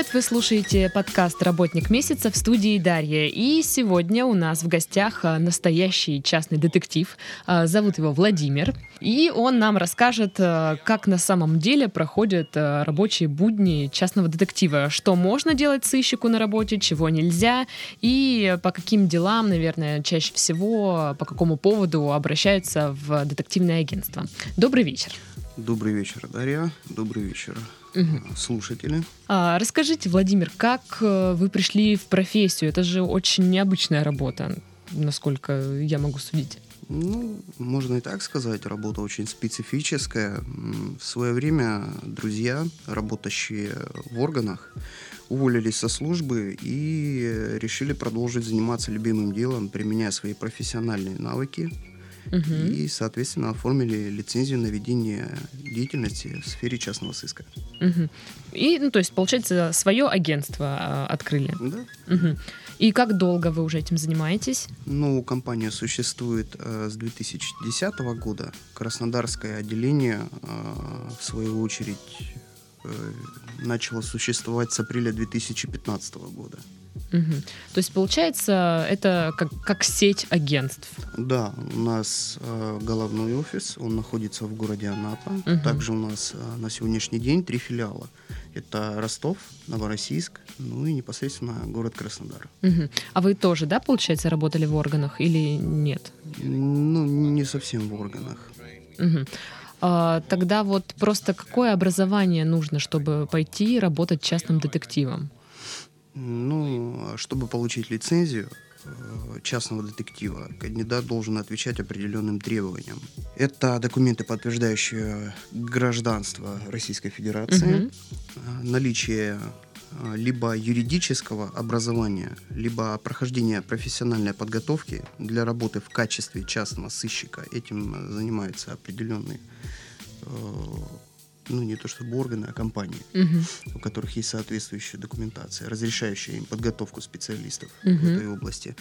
привет! Вы слушаете подкаст «Работник месяца» в студии Дарья. И сегодня у нас в гостях а, настоящий частный детектив. А, зовут его Владимир. И он нам расскажет, а, как на самом деле проходят рабочие будни частного детектива. Что можно делать сыщику на работе, чего нельзя. И по каким делам, наверное, чаще всего, по какому поводу обращаются в детективное агентство. Добрый вечер. Добрый вечер, Дарья. Добрый вечер, угу. слушатели. А, расскажите, Владимир, как э, вы пришли в профессию? Это же очень необычная работа, насколько я могу судить. Ну, можно и так сказать, работа очень специфическая. В свое время друзья, работающие в органах, уволились со службы и решили продолжить заниматься любимым делом, применяя свои профессиональные навыки угу. и, соответственно, оформили лицензию на ведение деятельности в сфере частного сыска. Угу. И, ну, то есть, получается, свое агентство а, открыли? Да. Угу. И как долго вы уже этим занимаетесь? Ну, компания существует э, с 2010 года. Краснодарское отделение, э, в свою очередь, начало существовать с апреля 2015 года. Угу. То есть, получается, это как, как сеть агентств? Да, у нас э, головной офис, он находится в городе Анапа. Угу. Также у нас э, на сегодняшний день три филиала. Это Ростов, Новороссийск, ну и непосредственно город Краснодар. Угу. А вы тоже, да, получается, работали в органах или нет? Ну, не совсем в органах. Угу. А, тогда вот просто какое образование нужно, чтобы пойти работать частным детективом? Ну, чтобы получить лицензию э, частного детектива, кандидат должен отвечать определенным требованиям. Это документы, подтверждающие гражданство Российской Федерации, угу. наличие либо юридического образования, либо прохождение профессиональной подготовки для работы в качестве частного сыщика. Этим занимается определенный ну не то чтобы органы, а компании, угу. у которых есть соответствующая документация, разрешающая им подготовку специалистов угу. в этой области,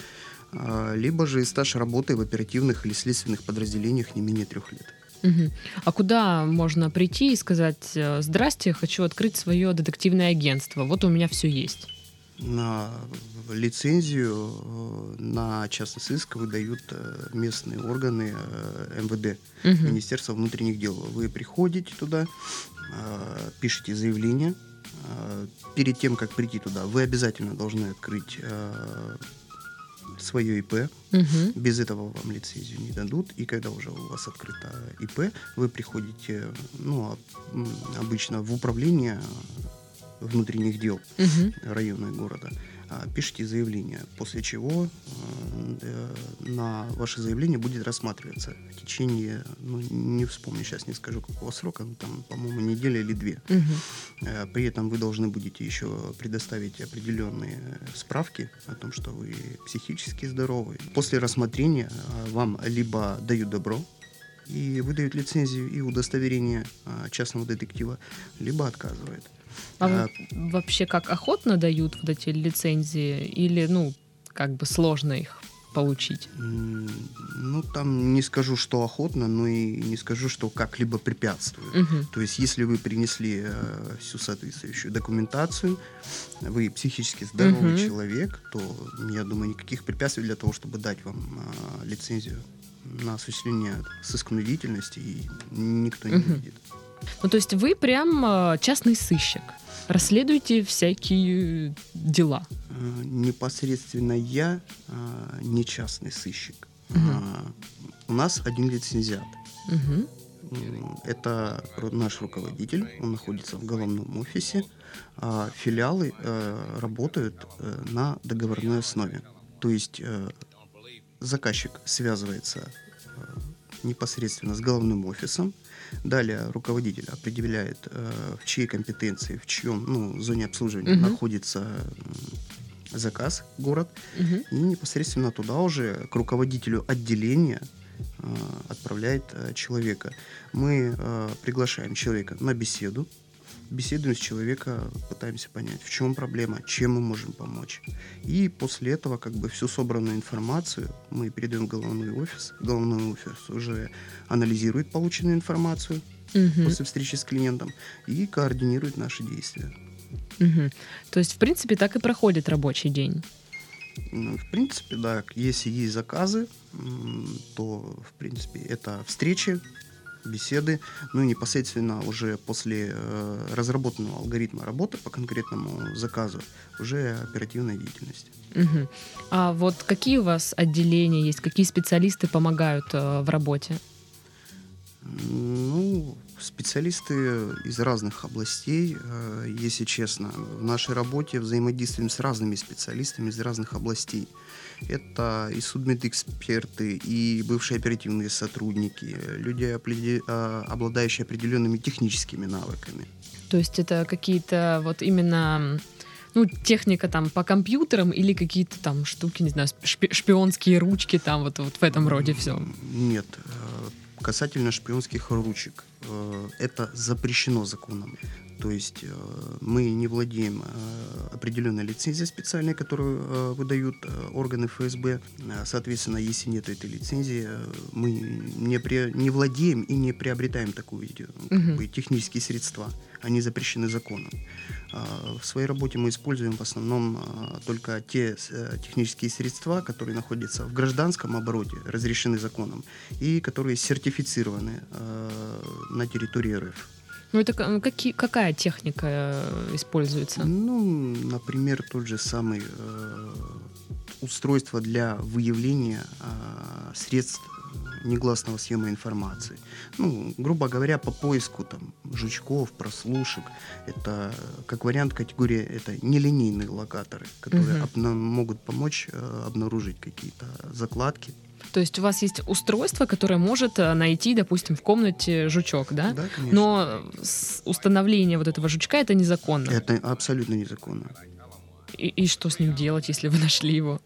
а, либо же стаж работы в оперативных или следственных подразделениях не менее трех лет. Угу. А куда можно прийти и сказать, э, здрасте, хочу открыть свое детективное агентство, вот у меня все есть? на лицензию э, на частный сыск выдают э, местные органы МВД, угу. Министерство внутренних дел. Вы приходите туда, пишете заявление. Перед тем, как прийти туда, вы обязательно должны открыть свое ИП. Угу. Без этого вам лицензию не дадут. И когда уже у вас открыто ИП, вы приходите, ну, обычно в управление внутренних дел угу. района и города, а, пишите заявление, после чего э, на ваше заявление будет рассматриваться в течение, ну, не вспомню сейчас, не скажу какого срока, ну, там, по-моему, неделя или две. Угу. При этом вы должны будете еще предоставить определенные справки о том, что вы психически здоровы. После рассмотрения э, вам либо дают добро, и выдают лицензию и удостоверение частного детектива, либо отказывают. А, а вообще как охотно дают вот эти лицензии или, ну, как бы сложно их получить? Ну, там не скажу, что охотно, но и не скажу, что как-либо препятствует. Угу. То есть, если вы принесли э, всю соответствующую документацию, вы психически здоровый угу. человек, то, я думаю, никаких препятствий для того, чтобы дать вам э, лицензию на осуществление сыскной деятельности, и никто не угу. видит. Ну, то есть вы прям э, частный сыщик, расследуете всякие дела. Э, непосредственно я э, не частный сыщик. Угу. У нас один лицензиат. Угу. Это наш руководитель, он находится в головном офисе. Филиалы работают на договорной основе. То есть заказчик связывается непосредственно с головным офисом, Далее руководитель определяет, э, в чьей компетенции, в чьем ну, зоне обслуживания угу. находится заказ, город, угу. и непосредственно туда уже к руководителю отделения э, отправляет э, человека. Мы приглашаем человека на беседу, беседуем с человеком, пытаемся понять, в чем проблема, чем мы можем помочь. И после этого как бы всю собранную информацию мы передаем в головной офис. Головной офис уже анализирует полученную информацию угу. после встречи с клиентом и координирует наши действия. Угу. То есть, в принципе, так и проходит рабочий день. Ну, в принципе, да. Если есть заказы, то, в принципе, это встречи, беседы, ну и непосредственно уже после э, разработанного алгоритма работы по конкретному заказу уже оперативная деятельность. Угу. А вот какие у вас отделения есть, какие специалисты помогают э, в работе? Ну, специалисты из разных областей, э, если честно. В нашей работе взаимодействуем с разными специалистами из разных областей. Это и судмедэксперты, и бывшие оперативные сотрудники, люди, а, обладающие определенными техническими навыками. То есть это какие-то вот именно ну, техника там по компьютерам или какие-то там штуки, не знаю, шпионские ручки там вот, вот в этом роде все? Нет, Касательно шпионских ручек, э, это запрещено законом. То есть э, мы не владеем э, определенной лицензией специальной, которую выдают органы ФСБ. Соответственно, если нет этой лицензии, мы не, при, не владеем и не приобретаем такую как бы, технические средства. Они запрещены законом. В своей работе мы используем в основном только те э, технические средства, которые находятся в гражданском обороте, разрешены законом, и которые сертифицированы на территории РФ. Ну, это какие, какая техника э, используется? Ну, например, тот же самый э, устройство для выявления э, средств негласного съема информации. Ну, грубо говоря, по поиску там жучков, прослушек. Это, как вариант, категория это нелинейные локаторы, которые угу. могут помочь э, обнаружить какие-то закладки. То есть у вас есть устройство, которое может э, найти, допустим, в комнате жучок, да? Да, конечно. Но установление вот этого жучка это незаконно. Это абсолютно незаконно. И, и что с ним делать, если вы нашли его?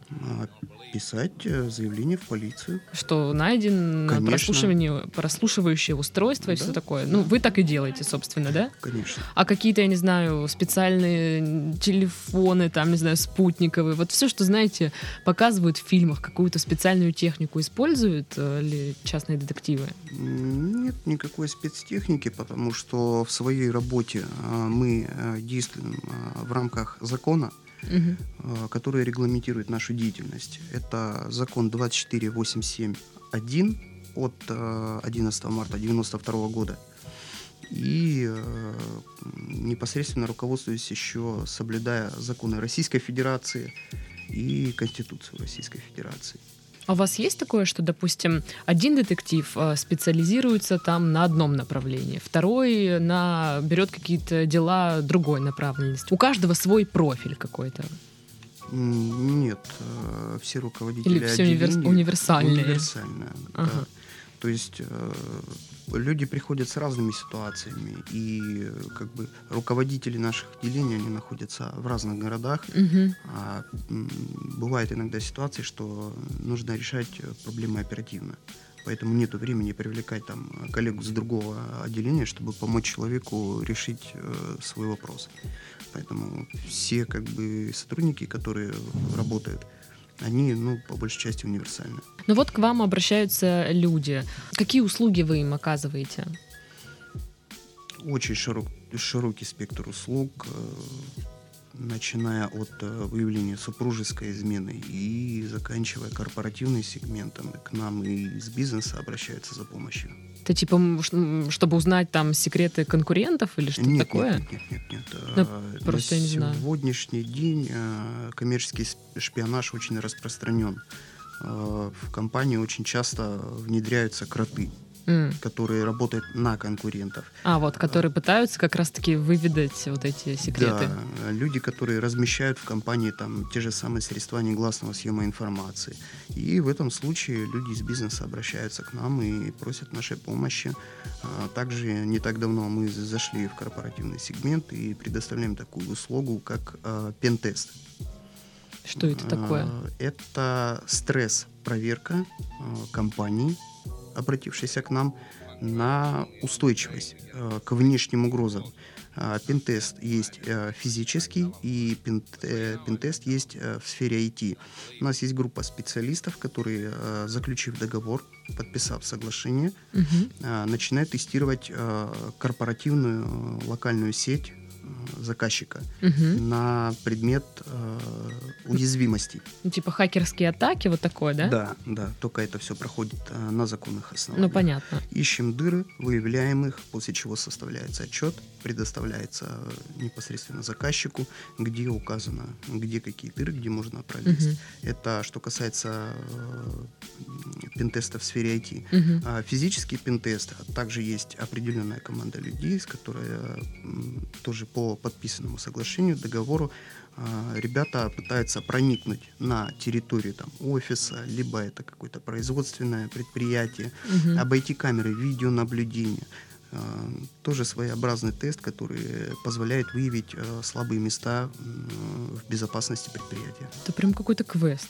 А, писать э, заявление в полицию. Что найден прослушивание, прослушивающее устройство да? и все такое. Ну, вы так и делаете, собственно, да? Конечно. А какие-то, я не знаю, специальные телефоны, там, не знаю, спутниковые, вот все, что, знаете, показывают в фильмах, какую-то специальную технику используют э, ли частные детективы? Нет никакой спецтехники, потому что в своей работе э, мы действуем в рамках закона, угу. который регламентирует нашу деятельность. Это закон 24871 от 11 э, марта 1992 года. И э, непосредственно руководствуюсь еще соблюдая законы Российской Федерации и Конституцию Российской Федерации. А у вас есть такое, что, допустим, один детектив э, специализируется там на одном направлении, второй на берет какие-то дела другой направленности. У каждого свой профиль какой-то. Нет, э, все руководители Или все универ... универсальные. Универсальные. Ага. Да. То есть э, люди приходят с разными ситуациями, и как бы руководители наших отделений, они находятся в разных городах. Угу. А, бывает иногда ситуации, что нужно решать проблемы оперативно. Поэтому нет времени привлекать там коллегу с другого отделения, чтобы помочь человеку решить э, свой вопрос. Поэтому все как бы сотрудники, которые работают, они, ну, по большей части универсальны. Ну вот к вам обращаются люди. Какие услуги вы им оказываете? Очень широк, широкий спектр услуг, э, начиная от э, выявления супружеской измены и заканчивая корпоративным сегментом. К нам и из бизнеса обращаются за помощью. Это типа, чтобы узнать там секреты конкурентов или что-то нет, такое? Нет, нет, нет, нет. Ну, просто На я не знаю. сегодняшний день э, коммерческий шпионаж очень распространен. Э, в компании очень часто внедряются кроты mm. которые работают на конкурентов. А, вот, которые пытаются как раз-таки выведать вот эти секреты. Да, люди, которые размещают в компании там те же самые средства негласного съема информации. И в этом случае люди из бизнеса обращаются к нам и просят нашей помощи. А также не так давно мы зашли в корпоративный сегмент и предоставляем такую услугу, как э, пентест. Что это такое? Это стресс-проверка компании обратившийся к нам, на устойчивость э, к внешним угрозам. Э, пентест есть э, физический и пентест есть в сфере IT. У нас есть группа специалистов, которые, заключив договор, подписав соглашение, угу. начинают тестировать корпоративную локальную сеть заказчика Мгм. на предмет э, уязвимостей. Ну, типа хакерские атаки, вот такое, да? Да, да, только это все проходит э, на законных основаниях. Ну, понятно. Ищем дыры, выявляем их, после чего составляется отчет, предоставляется э, непосредственно заказчику, где указано, где какие дыры, где можно пролезть. Мгм. Это что касается э, пентеста в сфере IT. Мгм. А физические пентесты, а также есть определенная команда людей, с которой м, тоже по подписанному соглашению, договору, а, ребята пытаются проникнуть на территорию там, офиса, либо это какое-то производственное предприятие, Мгм. обойти камеры видеонаблюдения. А, Тоже своеобразный тест, который позволяет выявить э, слабые места в безопасности предприятия. Это прям какой-то квест.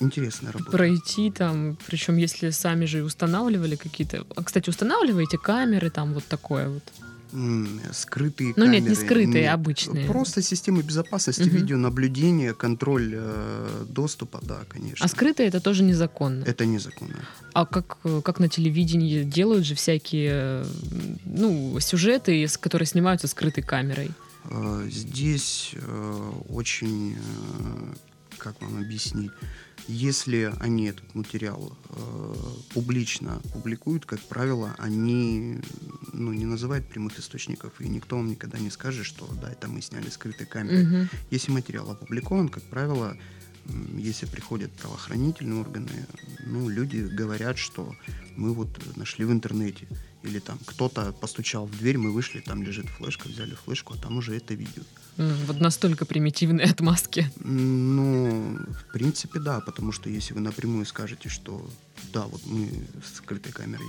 Интересная работа. Пройти там, причем если сами же устанавливали какие-то... А, кстати, устанавливаете камеры, там вот такое вот. Скрытые Ну, нет, не камеры. скрытые, Нет. обычные. Просто системы безопасности, Мгм. видеонаблюдения, контроль э, доступа, да, конечно. А скрытые это тоже незаконно. Это незаконно. А как, э, как на телевидении делают же всякие э, ну, сюжеты, которые снимаются скрытой камерой. Э, Здесь э, очень, э, как вам объяснить, если они этот материал э, публично публикуют, как правило, они ну, не называют прямых источников, и никто вам никогда не скажет, что да, это мы сняли скрытой камерой. Мгм. Если материал опубликован, как правило, если приходят правоохранительные органы, ну, люди говорят, что мы вот нашли в интернете. Или там кто-то постучал в дверь, мы вышли, там лежит флешка, взяли флешку, а там уже это видео. Вот настолько примитивные отмазки. Ну, в принципе, да, потому что если вы напрямую скажете, что да, вот мы с скрытой камерой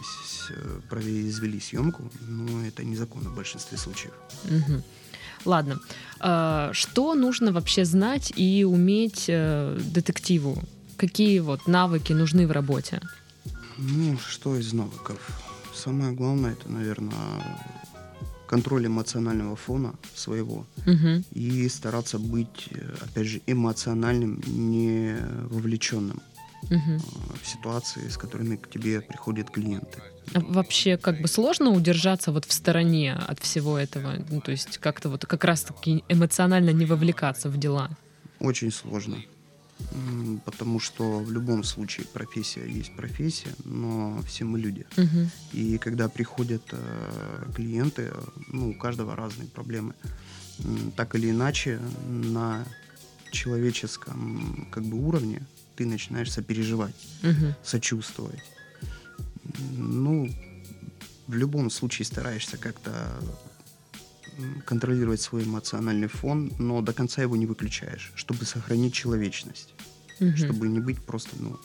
э, произвели съемку, ну, это незаконно в большинстве случаев. Мгм. Ладно. А, Что нужно вообще знать и уметь э, детективу? Какие вот навыки нужны в работе? Ну, что из навыков? Самое главное, это, наверное, контроль эмоционального фона своего Мгм. и стараться быть, э, опять же, эмоциональным, не вовлеченным В ситуации, с которыми к тебе приходят клиенты. А Вообще, как бы сложно удержаться вот в стороне от всего этого, ну, то есть как-то вот как раз-таки эмоционально не вовлекаться в дела. Очень сложно. Потому что в любом случае профессия есть профессия, но все мы люди. Мгм. И когда приходят э, клиенты, ну, у каждого разные проблемы. Так или иначе, на человеческом как бы уровне ты начинаешь сопереживать, Мгм. сочувствовать. Ну, в любом случае стараешься как-то контролировать свой эмоциональный фон, но до конца его не выключаешь, чтобы сохранить человечность, Мгм. чтобы не быть просто ну,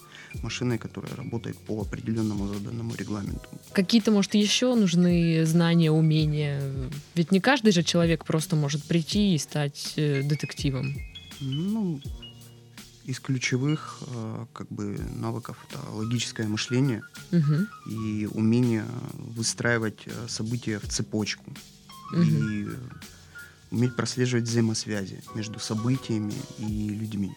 машиной, которая работает по определенному заданному регламенту. Какие-то, может, еще нужны знания, умения? Ведь не каждый же человек просто может прийти и стать э, детективом. Ну, из ключевых э, как бы навыков это логическое мышление Мгм. и умение выстраивать э, события в цепочку и э, уметь прослеживать взаимосвязи между событиями и людьми.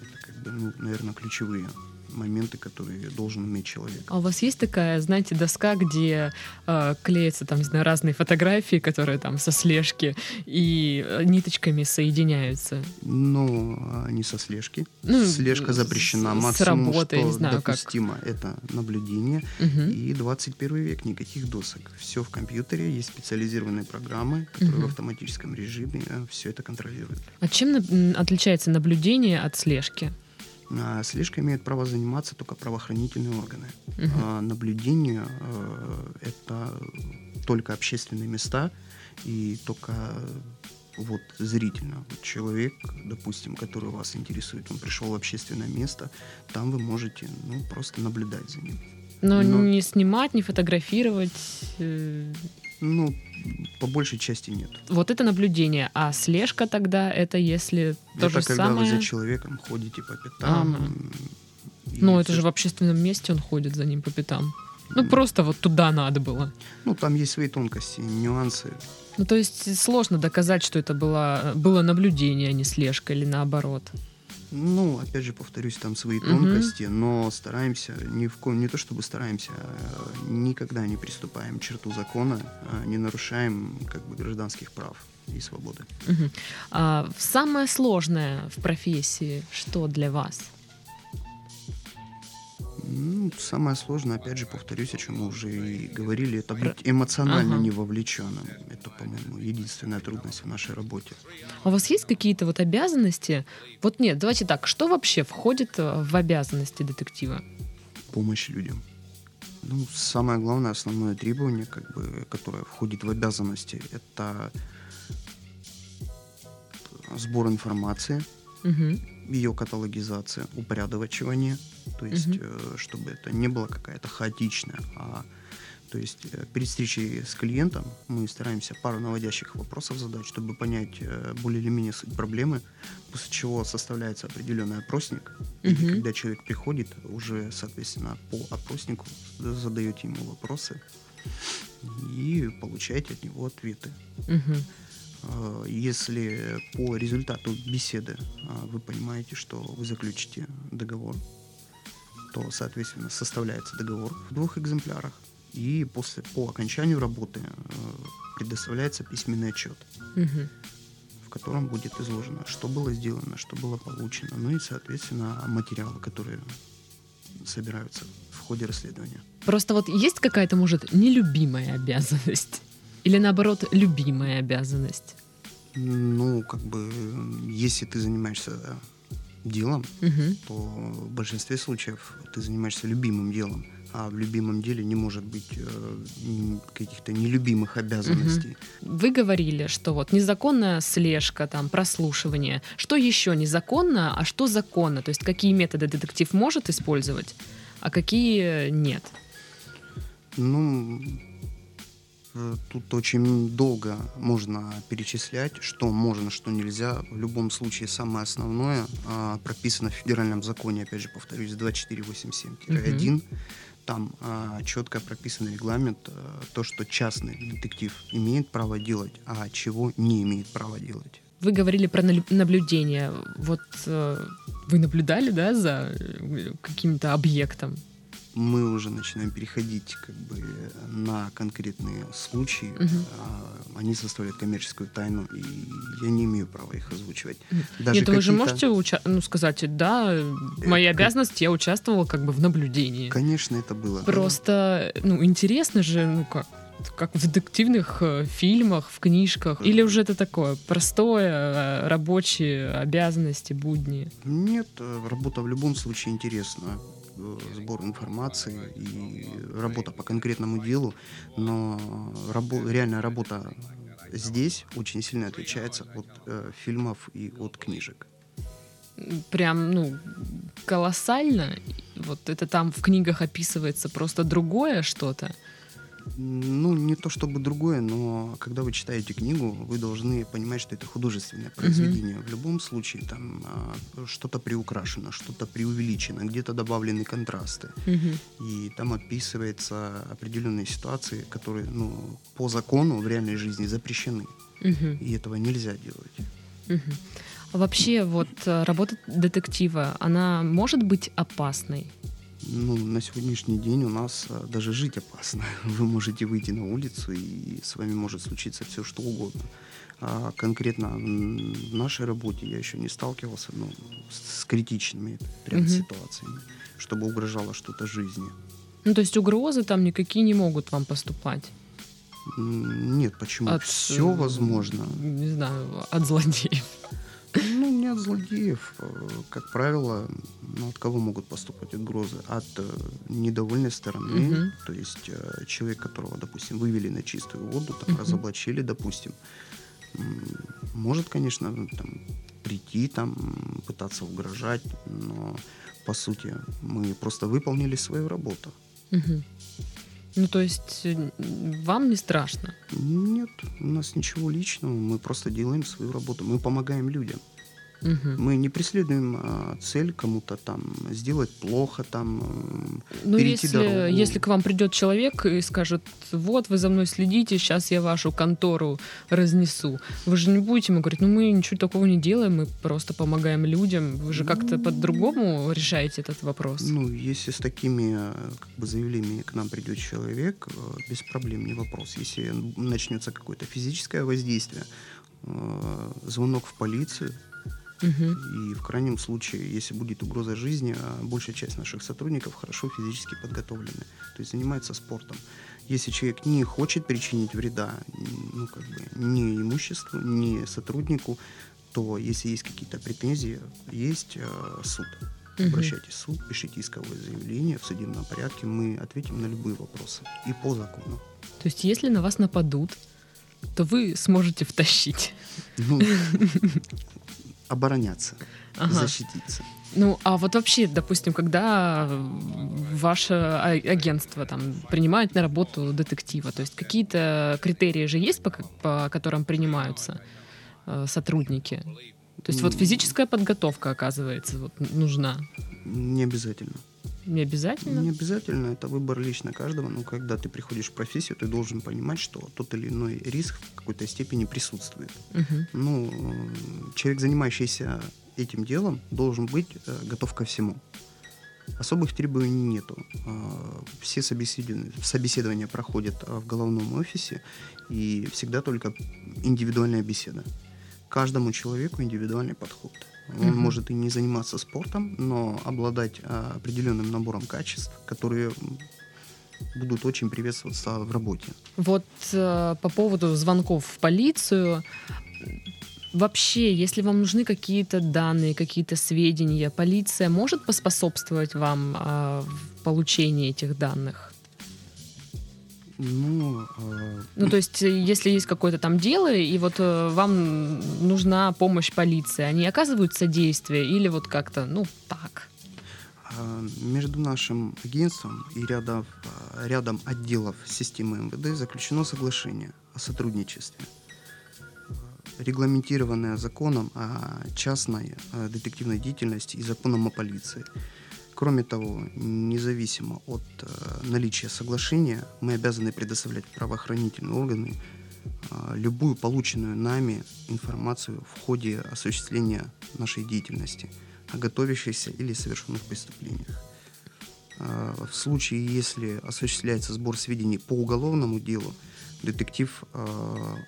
Это как бы, ну, наверное, ключевые моменты, которые должен уметь человек. А у вас есть такая, знаете, доска, где э, клеятся там, не знаю, разные фотографии, которые там со слежки и э, ниточками соединяются? Но а, не со слежки. Ну, Слежка с- запрещена. с Максимум, работы, я что не знаю, как. допустимо, это наблюдение. Мгм. И 21 век, никаких досок. Все в компьютере, есть специализированные программы, которые Мгм. в автоматическом режиме все это контролируют. А чем на- отличается наблюдение от слежки? А слежкой имеют право заниматься только правоохранительные органы. Мгм. А наблюдение э, это только общественные места и только вот зрительно. Вот человек, допустим, который вас интересует, он пришел в общественное место, там вы можете ну, просто наблюдать за ним. Но Но- не снимать, не фотографировать. э, Ну, по большей части нет. Вот это наблюдение. А слежка тогда это если то это же когда самое. вы за человеком ходите по пятам. Ага. Ну, это всё, же в общественном месте он ходит за ним по пятам. Ну, просто вот туда надо было. Ну, там есть свои тонкости, нюансы. Ну, то есть сложно доказать, что это было, было наблюдение, а не слежка, или наоборот. Ну, опять же, повторюсь, там свои тонкости, угу. но стараемся, ни в коем, не то чтобы стараемся, а никогда не приступаем к черту закона, а не нарушаем как бы гражданских прав и свободы. Угу. А, самое сложное в профессии что для вас? Ну, самое сложное, опять же, повторюсь, о чем мы уже и говорили, это быть эмоционально ага. не вовлеченным. Это, по-моему, единственная трудность в нашей работе. А у вас есть какие-то вот обязанности? Вот нет, давайте так, что вообще входит э, в обязанности детектива? Помощь людям. Ну, самое главное, основное требование, как бы, которое входит в обязанности, это сбор информации, угу. Ее каталогизация, упорядочивание, то есть, угу. чтобы это не было какая-то хаотичная, а то есть э, перед встречей с клиентом мы стараемся пару наводящих вопросов задать, чтобы понять э, более или менее суть проблемы, после чего составляется определенный опросник. Угу. И когда человек приходит, уже, соответственно, по опроснику задаете ему вопросы и получаете от него ответы. Угу. Если по результату беседы вы понимаете, что вы заключите договор, то, соответственно, составляется договор в двух экземплярах, и после, по окончанию работы э, предоставляется письменный отчет, угу. в котором будет изложено, что было сделано, что было получено, ну и, соответственно, материалы, которые собираются в ходе расследования. Просто вот есть какая-то, может, нелюбимая обязанность? Или наоборот, любимая обязанность? Ну, как бы, если ты занимаешься делом, угу. то в большинстве случаев ты занимаешься любимым делом, а в любимом деле не может быть э, каких-то нелюбимых обязанностей. Угу. Вы говорили, что вот незаконная слежка, там прослушивание. Что еще незаконно, а что законно? То есть какие методы детектив может использовать, а какие нет? Ну, тут очень долго можно перечислять, что можно, что нельзя. В любом случае, самое основное а, прописано в федеральном законе, опять же, повторюсь, 2487-1. Угу. Там а, четко прописан регламент, а, то, что частный детектив имеет право делать, а чего не имеет права делать. Вы говорили про наблюдение. Вот э, вы наблюдали, да, за э, каким-то объектом? Мы уже начинаем переходить как бы на конкретные случаи. Угу. А, они составляют коммерческую тайну, и я не имею права их озвучивать. Даже Нет, вы же можете уча- ну, сказать, да, моя э, обязанность, я участвовала как бы в наблюдении. Конечно, это было. Просто, ну, интересно же, ну как, как в детективных э, фильмах, в книжках? Или уже это такое простое, э, рабочие обязанности, будни? Нет, работа в любом случае интересна. Сбор информации и работа по конкретному делу, но рабо- реальная работа здесь очень сильно отличается от э, фильмов и от книжек. Прям, ну, колоссально. Вот это там в книгах описывается просто другое что-то. Ну, не то чтобы другое, но когда вы читаете книгу, вы должны понимать, что это художественное произведение. Mm-hmm. В любом случае там а, что-то приукрашено, что-то преувеличено, где-то добавлены контрасты. Mm-hmm. И там описываются определенные ситуации, которые ну, по закону в реальной жизни запрещены. Mm-hmm. И этого нельзя делать. Mm-hmm. А вообще, вот э, работа детектива, она может быть опасной? Ну, на сегодняшний день у нас а, даже жить опасно. Вы можете выйти на улицу, и с вами может случиться все, что угодно. А конкретно в нашей работе я еще не сталкивался ну, с критичными прям угу. ситуациями, чтобы угрожало что-то жизни. Ну, то есть угрозы там никакие не могут вам поступать? Нет, почему? От, Все возможно. Не знаю, от злодеев. Ну, не от злодеев. Э, как правило, ну, от кого могут поступать угрозы? От э, недовольной стороны. Угу. То есть э, человек, которого, допустим, вывели на чистую воду, там, угу. разоблачили, допустим, может, конечно, там, прийти, там, пытаться угрожать, но по сути мы просто выполнили свою работу. Угу. Ну, то есть э, вам не страшно? Нет, у нас ничего личного, мы просто делаем свою работу, мы помогаем людям. Угу. Мы не преследуем а, цель кому-то там сделать плохо, там ну, перейти если, дорогу. Если к вам придет человек и скажет, вот вы за мной следите, сейчас я вашу контору разнесу, вы же не будете ему говорить, ну мы ничего такого не делаем, мы просто помогаем людям. Вы же как-то ну, по-другому решаете этот вопрос. Ну, если с такими как бы, заявлениями к нам придет человек, э, без проблем, не вопрос. Если начнется какое-то физическое воздействие, э, звонок в полицию, и в крайнем случае, если будет угроза жизни, а большая часть наших сотрудников хорошо физически подготовлены, то есть занимается спортом. Если человек не хочет причинить вреда ну, как бы, ни имуществу, ни сотруднику, то если есть какие-то претензии, есть э, суд. Угу. Обращайтесь в суд, пишите исковое заявление в судебном порядке, мы ответим на любые вопросы и по закону. То есть, если на вас нападут, то вы сможете втащить. Ну, обороняться, ага. защититься. Ну, а вот вообще, допустим, когда ваше а, агентство там принимает на работу детектива, то есть какие-то критерии же есть, по, по которым принимаются э, сотрудники? То есть вот физическая подготовка, оказывается, вот, нужна? Не обязательно. Не обязательно? Не обязательно, это выбор лично каждого. Но когда ты приходишь в профессию, ты должен понимать, что тот или иной риск в какой-то степени присутствует. Угу. Ну, человек, занимающийся этим делом, должен быть э, готов ко всему. Особых требований нету. А, все собеседования, собеседования проходят а, в головном офисе, и всегда только индивидуальная беседа. Каждому человеку индивидуальный подход. Он угу. может и не заниматься спортом, но обладать а, определенным набором качеств, которые будут очень приветствоваться в работе. Вот э, по поводу звонков в полицию. Вообще, если вам нужны какие-то данные, какие-то сведения, полиция может поспособствовать вам э, в получении этих данных? Ну, э... ну, то есть, если есть какое-то там дело, и вот э, вам нужна помощь полиции, они оказывают содействие или вот как-то, ну, так? А, между нашим агентством и рядом, рядом отделов системы МВД заключено соглашение о сотрудничестве, регламентированное законом о частной детективной деятельности и законом о полиции – Кроме того, независимо от э, наличия соглашения, мы обязаны предоставлять правоохранительные органы э, любую полученную нами информацию в ходе осуществления нашей деятельности о готовящихся или совершенных преступлениях. Э, в случае, если осуществляется сбор сведений по уголовному делу, детектив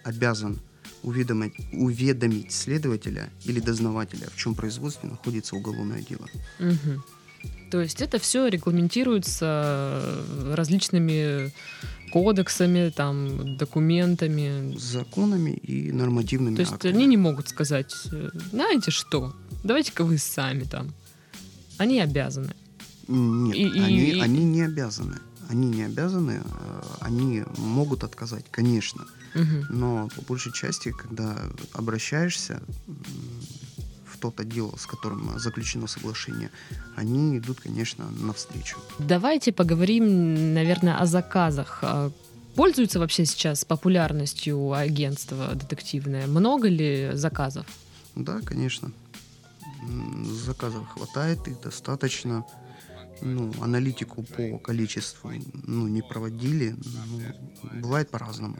обязан уведомить, уведомить следователя или дознавателя, в чем производстве находится уголовное дело. Угу. То есть это все регламентируется различными кодексами, там, документами. Законами и нормативными То есть актами. они не могут сказать, знаете что, давайте-ка вы сами там. Они обязаны. Нет, и, они, и... они не обязаны. Они не обязаны, э, они могут отказать, конечно. Угу. Но по большей части, когда обращаешься, тот отдел, с которым заключено соглашение, они идут, конечно, навстречу. Давайте поговорим, наверное, о заказах. А пользуется вообще сейчас популярностью агентство детективное? Много ли заказов? Да, конечно. Заказов хватает, их достаточно. Ну, аналитику по количеству ну, не проводили. Ну, бывает по-разному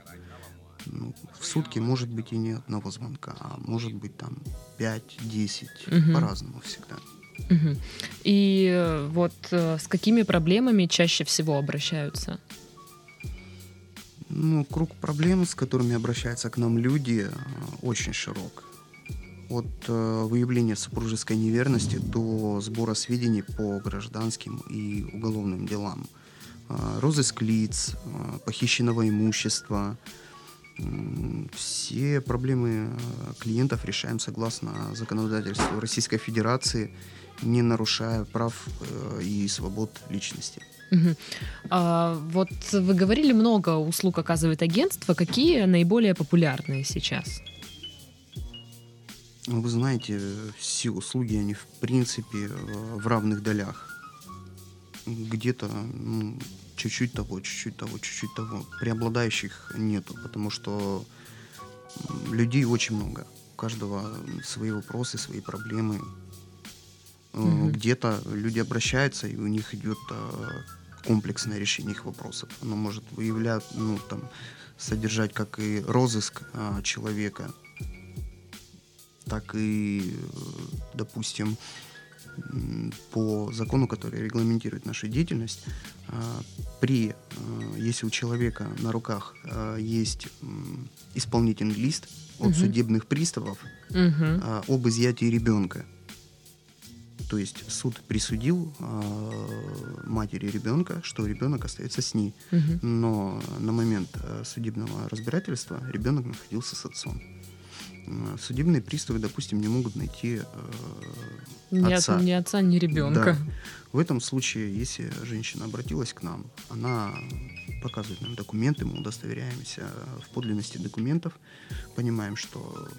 ну, в сутки может быть и не одного звонка, а может быть там 5-10, угу. по-разному всегда. Угу. И э, вот э, с какими проблемами чаще всего обращаются? Ну, круг проблем, с которыми обращаются к нам люди, э, очень широк. От э, выявления супружеской неверности до сбора сведений по гражданским и уголовным делам. Э, розыск лиц, э, похищенного имущества, все проблемы э, клиентов решаем согласно законодательству Российской Федерации, не нарушая прав э, и свобод личности. Угу. А, вот вы говорили, много услуг оказывает агентство. Какие наиболее популярные сейчас? Вы знаете, все услуги, они в принципе э, в равных долях. Где-то ну, чуть-чуть того, чуть-чуть того, чуть-чуть того. Преобладающих нету, потому что людей очень много. каждого свои вопросы, свои проблемы. Угу. Где-то люди обращаются, и у них идет комплексное решение их вопросов. Оно может выявлять, ну, там, содержать как и розыск а, человека, так и, допустим, по закону, который регламентирует нашу деятельность, а, при, а, если у человека на руках а, есть исполнительный лист от угу. судебных приставов угу. об изъятии ребенка, то есть суд присудил э, матери ребенка, что ребенок остается с ней. Угу. Но на момент э, судебного разбирательства ребенок находился с отцом. Э, судебные приставы, допустим, не могут найти э, ни отца. Ни отца, ни ребенка. Да. В этом случае, если женщина обратилась к нам, она показывает нам документы, мы удостоверяемся в подлинности документов, понимаем, что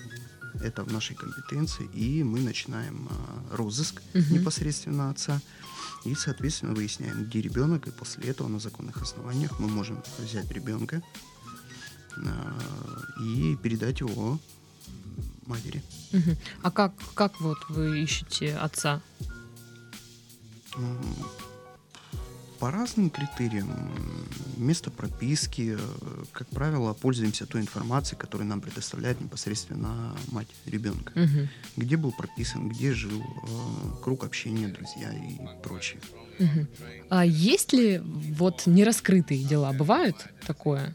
это в нашей компетенции, и мы начинаем а, розыск угу. непосредственно отца, и, соответственно, выясняем, где ребенок, и после этого на законных основаниях мы можем взять ребенка а, и передать его матери. Угу. А как, как вот вы ищете отца? По разным критериям. Место прописки, э, как правило, пользуемся той информацией, которую нам предоставляет непосредственно мать ребенка. Угу. Где был прописан, где жил, э, круг общения, друзья и прочее. Угу. А есть ли вот нераскрытые дела? Бывают такое?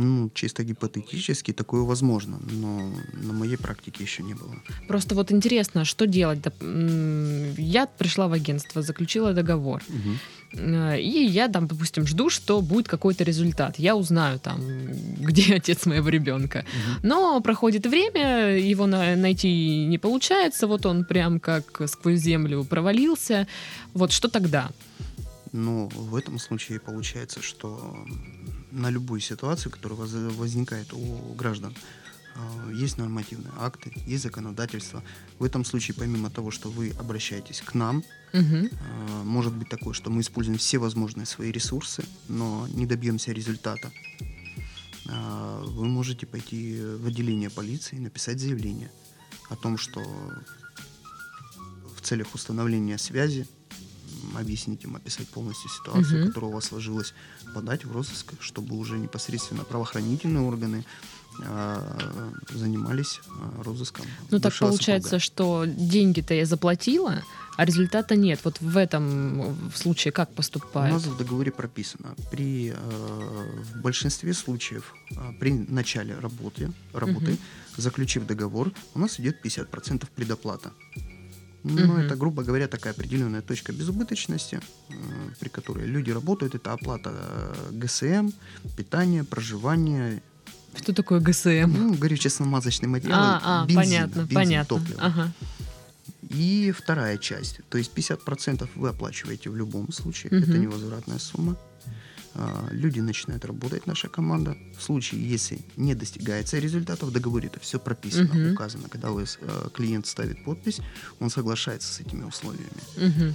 Ну, чисто гипотетически такое возможно, но на моей практике еще не было. Просто вот интересно, что делать? Я пришла в агентство, заключила договор. Угу. И я там, допустим, жду, что будет какой-то результат. Я узнаю там, где отец моего ребенка. Угу. Но проходит время, его на- найти не получается. Вот он прям как сквозь землю провалился. Вот что тогда? Ну, в этом случае получается, что на любую ситуацию, которая возникает у граждан, а, есть нормативные акты, есть законодательство. В этом случае, помимо того, что вы обращаетесь к нам, угу. может быть такое, что мы используем все возможные свои ресурсы, но не добьемся результата. А, вы можете пойти в отделение полиции и написать заявление о том, что в целях установления связи объяснить им, описать полностью ситуацию, угу. которая у вас сложилась, подать в розыск, чтобы уже непосредственно правоохранительные органы а, занимались а, розыском. Ну так получается, супруга. что деньги-то я заплатила, а результата нет. Вот в этом случае как поступает? У нас в договоре прописано, при, э, в большинстве случаев при начале работы, работы угу. заключив договор, у нас идет 50% предоплата. Ну, угу. это, грубо говоря, такая определенная точка безубыточности, э, при которой люди работают. Это оплата э, ГСМ, питание, проживание. Что такое ГСМ? Ну, горюче-смазочный материал. А, а бензин, понятно, бензин, понятно. Топливо. Ага. И вторая часть, то есть 50% вы оплачиваете в любом случае, угу. это невозвратная сумма. А, люди начинают работать, наша команда. В случае, если не достигается результата, в договоре это все прописано, uh-huh. указано. Когда вы, э, клиент ставит подпись, он соглашается с этими условиями. Uh-huh.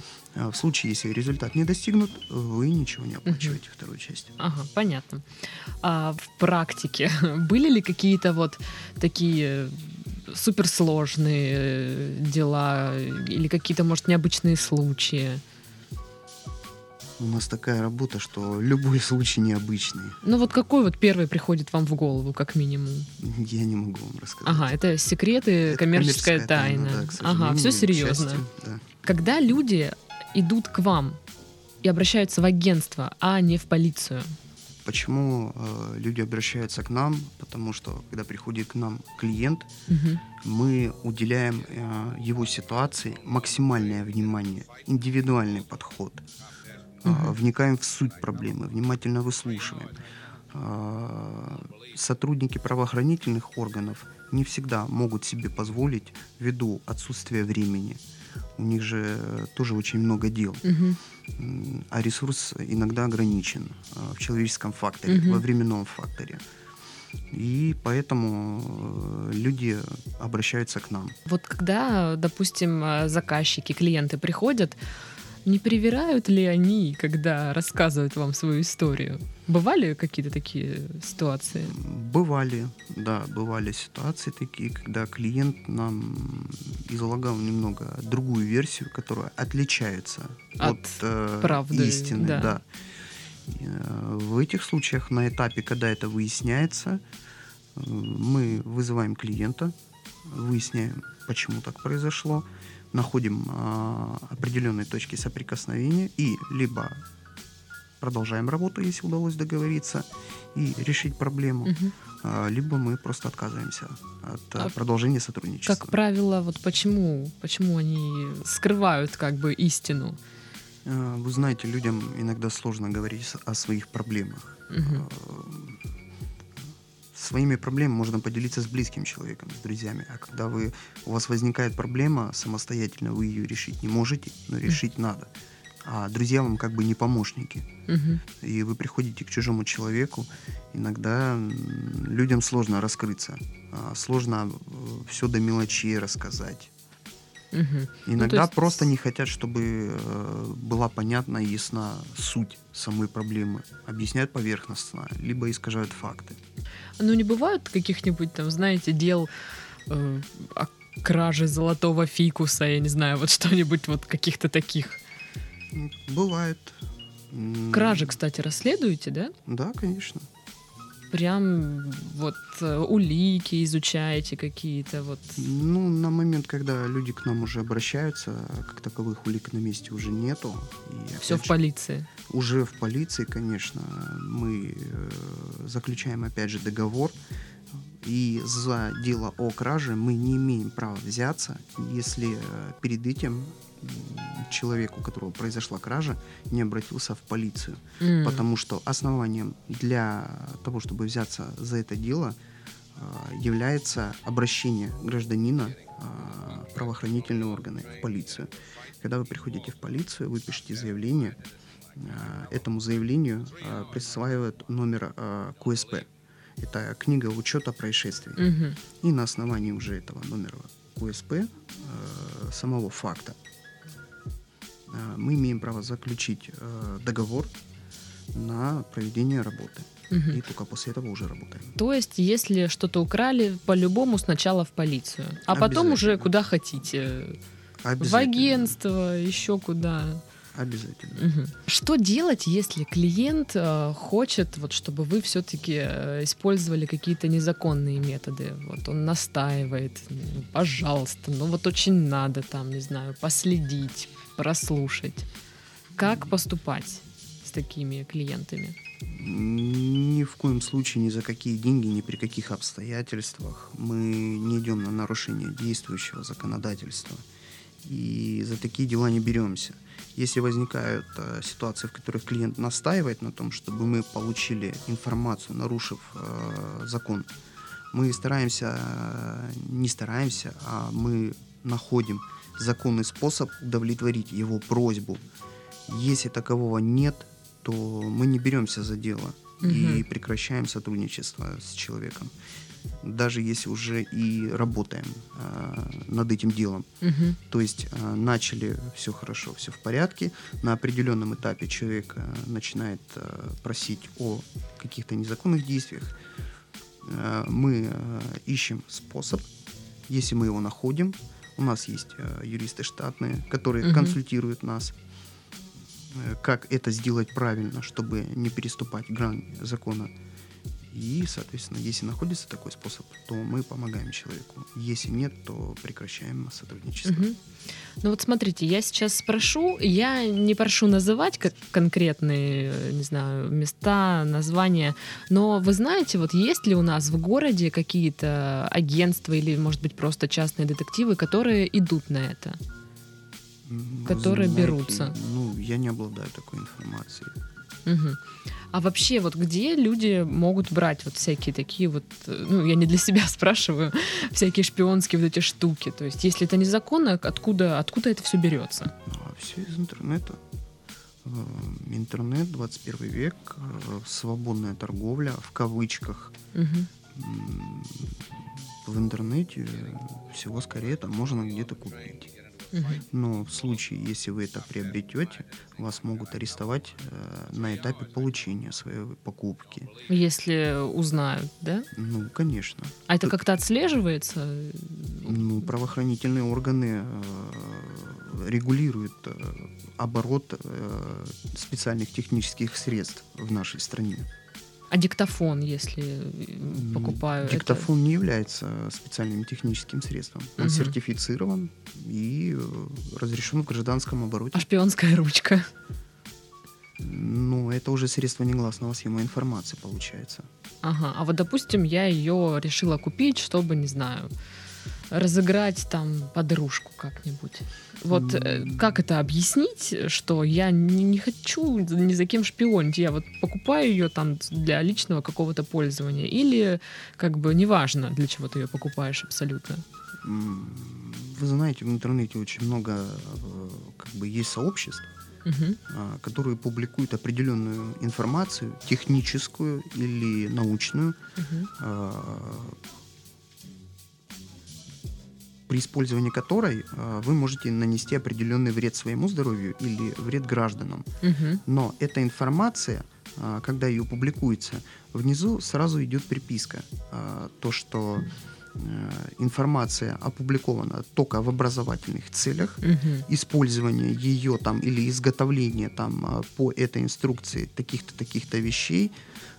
В случае, если результат не достигнут, вы ничего не оплачиваете uh-huh. вторую часть. Ага, понятно. А в практике были ли какие-то вот такие суперсложные э, дела или какие-то, может, необычные случаи? У нас такая работа, что любой случай необычный. Ну вот какой вот первый приходит вам в голову, как минимум? Я не могу вам рассказать. Ага, это секреты, это коммерческая, коммерческая тайна. тайна да, ага, все серьезно. Счастью, да. Когда люди идут к вам и обращаются в агентство, а не в полицию? Почему э, люди обращаются к нам? Потому что когда приходит к нам клиент, угу. мы уделяем э, его ситуации максимальное внимание, индивидуальный подход угу. вникаем в суть проблемы, внимательно выслушиваем. А, сотрудники правоохранительных органов не всегда могут себе позволить ввиду отсутствия времени. У них же тоже очень много дел. Угу. А ресурс иногда ограничен а, в человеческом факторе, угу. во временном факторе. И поэтому э, люди обращаются к нам. Вот когда, допустим, заказчики, клиенты приходят, Не привирают ли они, когда рассказывают вам свою историю? Бывали какие-то такие ситуации? Бывали, да, бывали ситуации такие, когда клиент нам излагал немного другую версию, которая отличается от, от э, правды, истины. Да. Да. Э, в этих случаях на этапе, когда это выясняется, э, мы вызываем клиента, выясняем, почему так произошло, находим э, определенные точки соприкосновения и либо продолжаем работу, если удалось договориться и решить проблему, угу. э, либо мы просто отказываемся от а продолжения сотрудничества. Как правило, вот почему, почему они скрывают как бы истину? Вы знаете, людям иногда сложно говорить о своих проблемах. Угу своими проблемами можно поделиться с близким человеком, с друзьями. А когда вы, у вас возникает проблема, самостоятельно вы ее решить не можете, но решить mm. надо. А друзья вам как бы не помощники. Mm-hmm. И вы приходите к чужому человеку, иногда людям сложно раскрыться, а сложно э, все до мелочей рассказать. Угу. Иногда ну, есть... просто не хотят, чтобы э, была понятна и ясна суть самой проблемы. Объясняют поверхностно, либо искажают факты. Ну, не бывают каких-нибудь там, знаете, дел э, о краже золотого фикуса, я не знаю, вот что-нибудь вот каких-то таких? Бывает. Кражи, кстати, расследуете, да? Да, конечно прям вот э, улики изучаете какие-то вот? Ну, на момент, когда люди к нам уже обращаются, как таковых улик на месте уже нету. И, Все в полиции? Уже в полиции, конечно. Мы э, заключаем, опять же, договор. И за дело о краже мы не имеем права взяться, если э, перед этим человек, у которого произошла кража, не обратился в полицию. Mm. Потому что основанием для того, чтобы взяться за это дело, а, является обращение гражданина в правоохранительные органы, в полицию. Когда вы приходите в полицию, вы пишете заявление, а, этому заявлению присваивают номер КУСП. Это книга учета происшествий. Mm-hmm. И на основании уже этого номера КУСП, самого факта Э, мы имеем право заключить э, договор на проведение работы. Угу. И только после этого уже работаем. То есть, если что-то украли, по-любому сначала в полицию, а потом уже куда хотите. В агентство, еще куда. Обязательно. Угу. Что делать, если клиент э, хочет, вот, чтобы вы все-таки э, использовали какие-то незаконные методы? Вот он настаивает, ну, пожалуйста, ну вот очень надо там, не знаю, последить, прослушать. Как поступать с такими клиентами? Ни в коем случае, ни за какие деньги, ни при каких обстоятельствах мы не идем на нарушение действующего законодательства. И за такие дела не беремся. Если возникают э, ситуации, в которых клиент настаивает на том, чтобы мы получили информацию, нарушив э, закон, мы стараемся, э, не стараемся, а мы находим законный способ удовлетворить его просьбу. Если такового нет, то мы не беремся за дело угу. и прекращаем сотрудничество с человеком даже если уже и работаем э, над этим делом. Угу. То есть э, начали все хорошо, все в порядке. На определенном этапе человек э, начинает э, просить о каких-то незаконных действиях. Э, мы э, ищем способ. Если мы его находим, у нас есть э, юристы штатные, которые угу. консультируют нас э, как это сделать правильно, чтобы не переступать грань закона и, соответственно, если находится такой способ, то мы помогаем человеку. Если нет, то прекращаем сотрудничество. Угу. Ну вот смотрите, я сейчас спрошу, я не прошу называть как конкретные, не знаю, места, названия, но вы знаете, вот есть ли у нас в городе какие-то агентства или, может быть, просто частные детективы, которые идут на это? которые знаете, берутся? Ну, я не обладаю такой информацией. Угу. А вообще, вот где люди могут брать вот всякие такие вот, ну, я не для себя спрашиваю, всякие шпионские вот эти штуки. То есть, если это незаконно, откуда, откуда это все берется? А, все из интернета. Э, интернет, 21 век, э, свободная торговля, в кавычках. Угу. В интернете всего скорее там можно где-то купить. Но в случае, если вы это приобретете, вас могут арестовать э, на этапе получения своей покупки. Если узнают, да? Ну, конечно. А это как-то отслеживается? Ну, правоохранительные органы э, регулируют э, оборот э, специальных технических средств в нашей стране. А диктофон, если покупаю? Диктофон это... не является специальным техническим средством. Он угу. сертифицирован и э, разрешен в гражданском обороте. А шпионская ручка? Ну, это уже средство негласного съема информации, получается. Ага, а вот, допустим, я ее решила купить, чтобы, не знаю, разыграть там подружку как-нибудь. Вот mm. как это объяснить, что я не, не хочу ни за кем шпионить, я вот покупаю ее там для личного какого-то пользования, или как бы неважно, для чего ты ее покупаешь абсолютно? Вы знаете, в интернете очень много э, как бы есть сообществ, угу. которые публикуют определенную информацию, техническую или научную, угу при использовании которой э, вы можете нанести определенный вред своему здоровью или вред гражданам. Угу. Но эта информация, э, когда ее публикуется, внизу сразу идет приписка. Э, то, что информация опубликована только в образовательных целях, угу. использование ее там или изготовление там по этой инструкции таких-то таких-то вещей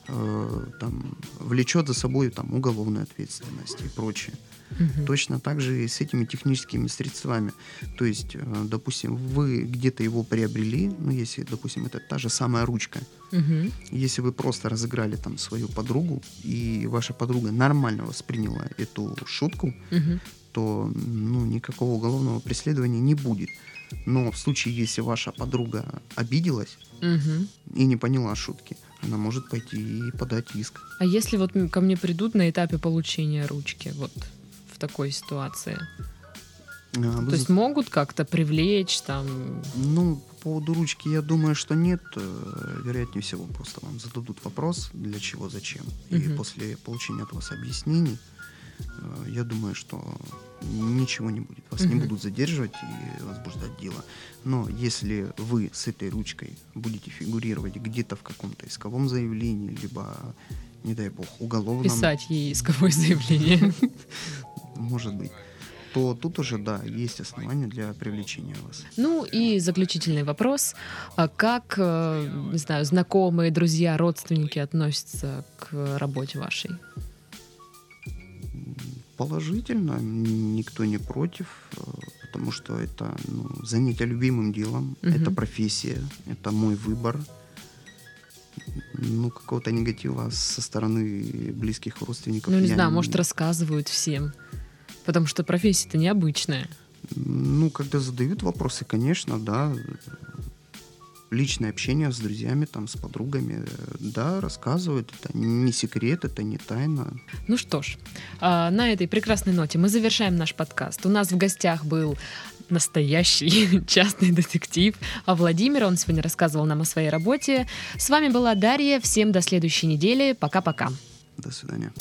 э, там влечет за собой там уголовную ответственность и прочее. Угу. Точно так же и с этими техническими средствами. То есть, э, допустим, вы где-то его приобрели, ну, если, допустим, это та же самая ручка. Угу. Если вы просто разыграли там свою подругу, и ваша подруга нормально восприняла эту шутку, угу. то ну, никакого уголовного преследования не будет. Но в случае, если ваша подруга обиделась угу. и не поняла шутки, она может пойти и подать иск. А если вот ко мне придут на этапе получения ручки, вот в такой ситуации? А, То есть могут как-то привлечь там? Ну, по поводу ручки я думаю, что нет. Э, вероятнее всего, просто вам зададут вопрос, для чего, зачем. Угу. И после получения от вас объяснений, я думаю, что ничего не будет. Вас угу. не будут задерживать и возбуждать дело. Но если вы с этой ручкой будете фигурировать где-то в каком-то исковом заявлении, либо, не дай бог, уголовном... Писать ей исковое заявление. может быть то тут уже, да, есть основания для привлечения вас. Ну и заключительный вопрос. А как, э, не знаю, знакомые, друзья, родственники относятся к работе вашей? Положительно, никто не против, э, потому что это ну, занятие любимым делом, угу. это профессия, это мой выбор. Ну, какого-то негатива со стороны близких родственников. Ну, не знаю, не... может, рассказывают всем. Потому что профессия-то необычная. Ну, когда задают вопросы, конечно, да. Личное общение с друзьями, там, с подругами, да, рассказывают. Это не секрет, это не тайна. Ну что ж, а, на этой прекрасной ноте мы завершаем наш подкаст. У нас в гостях был настоящий частный детектив. А Владимир, он сегодня рассказывал нам о своей работе. С вами была Дарья. Всем до следующей недели. Пока-пока. До свидания.